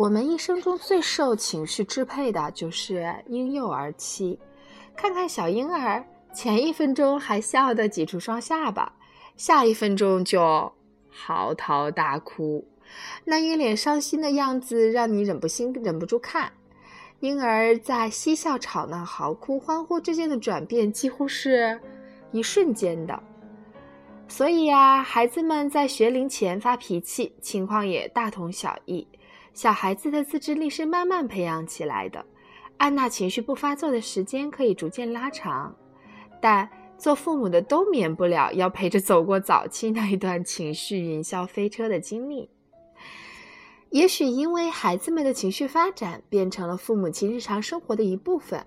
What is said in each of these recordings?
我们一生中最受情绪支配的就是婴幼儿期。看看小婴儿，前一分钟还笑得挤出双下巴，下一分钟就嚎啕大哭，那一脸伤心的样子让你忍不心忍不住看。婴儿在嬉笑、吵闹、嚎哭、欢呼之间的转变，几乎是一瞬间的。所以呀，孩子们在学龄前发脾气，情况也大同小异。小孩子的自制力是慢慢培养起来的，按捺情绪不发作的时间可以逐渐拉长，但做父母的都免不了要陪着走过早期那一段情绪云霄飞车的经历。也许因为孩子们的情绪发展变成了父母亲日常生活的一部分，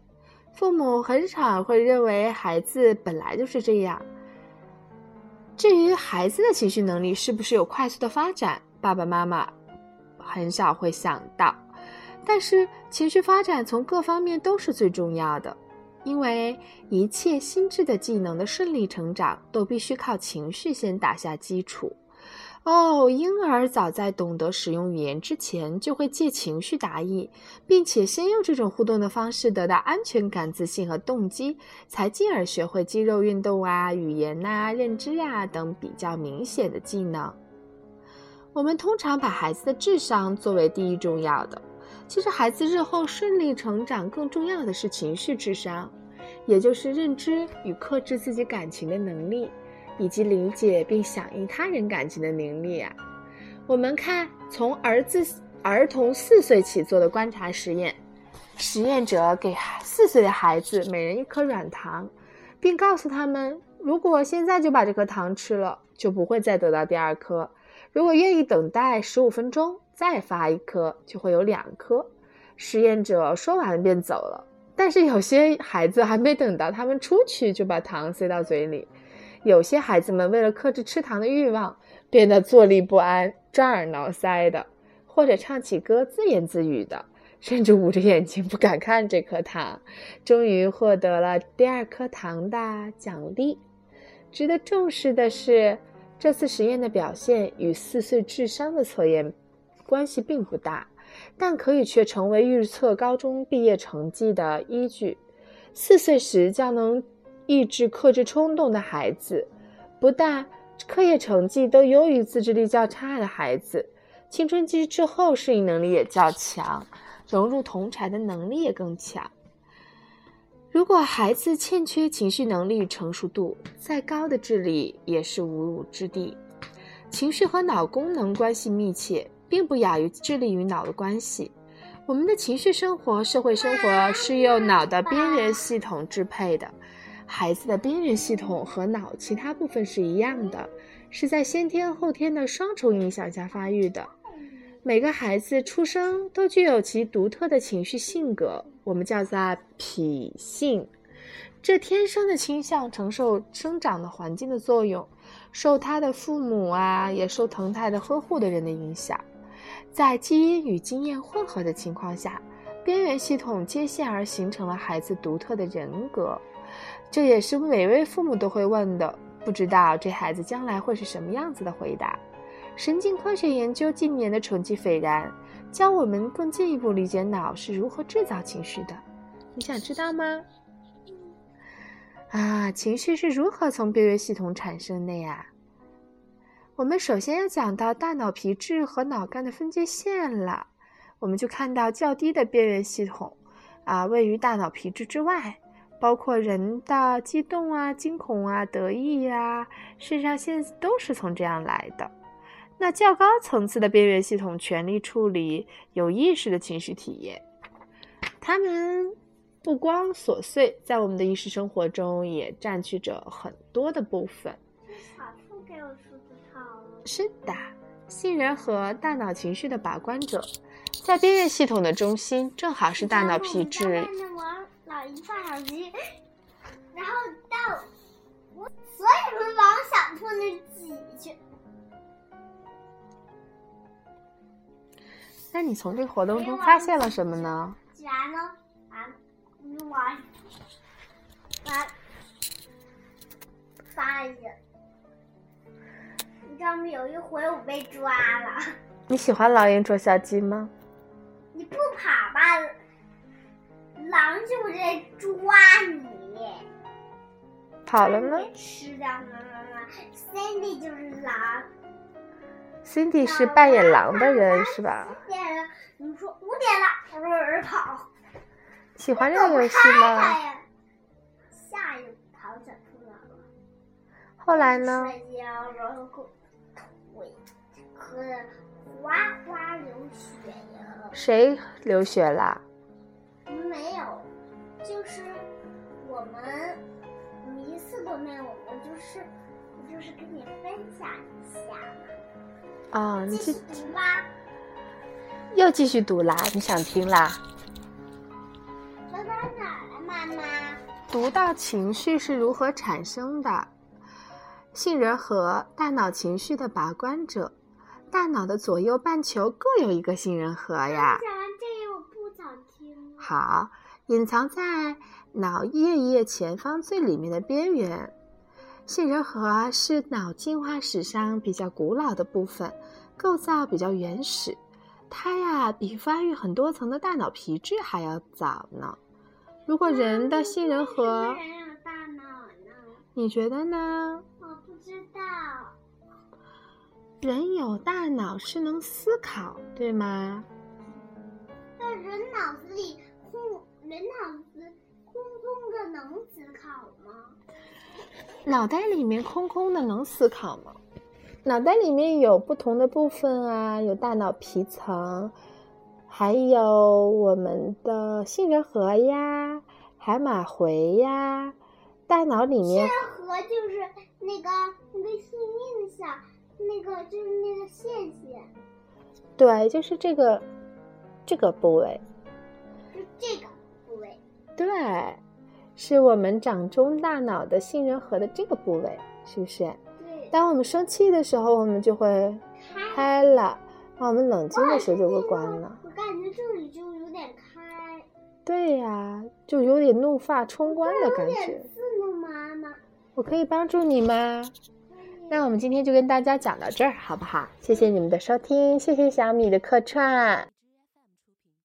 父母很少会认为孩子本来就是这样。至于孩子的情绪能力是不是有快速的发展，爸爸妈妈。很少会想到，但是情绪发展从各方面都是最重要的，因为一切心智的技能的顺利成长都必须靠情绪先打下基础。哦，婴儿早在懂得使用语言之前，就会借情绪达意，并且先用这种互动的方式得到安全感、自信和动机，才进而学会肌肉运动啊、语言呐、认知啊等比较明显的技能。我们通常把孩子的智商作为第一重要的，其实孩子日后顺利成长更重要的是情绪智商，也就是认知与克制自己感情的能力，以及理解并响应他人感情的能力啊。我们看从儿子儿童四岁起做的观察实验，实验者给四岁的孩子每人一颗软糖，并告诉他们，如果现在就把这颗糖吃了，就不会再得到第二颗。如果愿意等待十五分钟再发一颗，就会有两颗。实验者说完便走了。但是有些孩子还没等到他们出去，就把糖塞到嘴里。有些孩子们为了克制吃糖的欲望，变得坐立不安、抓耳挠腮的，或者唱起歌自言自语的，甚至捂着眼睛不敢看这颗糖。终于获得了第二颗糖的奖励。值得重视的是。这次实验的表现与四岁智商的测验关系并不大，但可以却成为预测高中毕业成绩的依据。四岁时较能抑制克制冲动的孩子，不但课业成绩都优于自制力较差的孩子，青春期之后适应能力也较强，融入同侪的能力也更强。如果孩子欠缺情绪能力成熟度，再高的智力也是无补之地。情绪和脑功能关系密切，并不亚于智力与脑的关系。我们的情绪生活、社会生活是由脑的边缘系统支配的。孩子的边缘系统和脑其他部分是一样的，是在先天后天的双重影响下发育的。每个孩子出生都具有其独特的情绪性格，我们叫做脾性。这天生的倾向承受生长的环境的作用，受他的父母啊，也受疼爱的呵护的人的影响。在基因与经验混合的情况下，边缘系统接线而形成了孩子独特的人格。这也是每位父母都会问的：不知道这孩子将来会是什么样子的回答。神经科学研究近年的成绩斐然，教我们更进一步理解脑是如何制造情绪的。你想知道吗？啊，情绪是如何从边缘系统产生的呀？我们首先要讲到大脑皮质和脑干的分界线了。我们就看到较低的边缘系统，啊，位于大脑皮质之外，包括人的激动啊、惊恐啊、得意呀，肾上腺都是从这样来的。那较高层次的边缘系统全力处理有意识的情绪体验，它们不光琐碎，在我们的意识生活中也占据着很多的部分。小兔给我梳子套了。是的，杏仁核大脑情绪的把关者，在边缘系统的中心，正好是大脑皮质。在玩老鹰抓小鸡，然后到我，所以会往小兔那那你从这个活动中发现了什么呢？起来呢，完，完，完，发现，你知道吗？有一回我被抓了。你喜欢狼鹰捉小鸡吗？你不跑吧，狼就在抓你。跑了吗吃掉妈妈妈，Cindy 就是狼。？Cindy 是扮演狼的人是吧？五点了，你说五点了，我说人跑。喜欢这个游戏吗？下一跑小兔狼了？后来呢？摔跤，然后腿和哗哗流血呀。谁流血了？没有，就是我们一次都没有，我就是我就是跟你分享一下嘛。啊、你继这续读吧，又继续读啦？你想听啦？读到哪儿了，妈妈？读到情绪是如何产生的，杏仁核，大脑情绪的把关者。大脑的左右半球各有一个杏仁核呀。讲完这个我不想听。好，隐藏在脑叶叶前方最里面的边缘。杏仁核是脑进化史上比较古老的部分，构造比较原始。它呀，比发育很多层的大脑皮质还要早呢。如果人的杏仁核，人有大脑呢？你觉得呢？我不知道。人有大脑是能思考，对吗？在人脑子里空，人脑子脑袋里面空空的，能思考吗？脑袋里面有不同的部分啊，有大脑皮层，还有我们的杏仁核呀、海马回呀。大脑里面杏仁核就是那个那个幸运的小，那个就是那个线线，对，就是这个这个部位，就这个部位。对，是我们掌中大脑的杏仁核的这个部位，是不是？对，当我们生气的时候，我们就会开。了；当我们冷静的时候，就会关了。我感觉这里就有点开，对呀，就有点怒发冲冠的感觉有点。刺呢，妈妈。我可以帮助你吗？那我们今天就跟大家讲到这儿，好不好？谢谢你们的收听，谢谢小米的客串。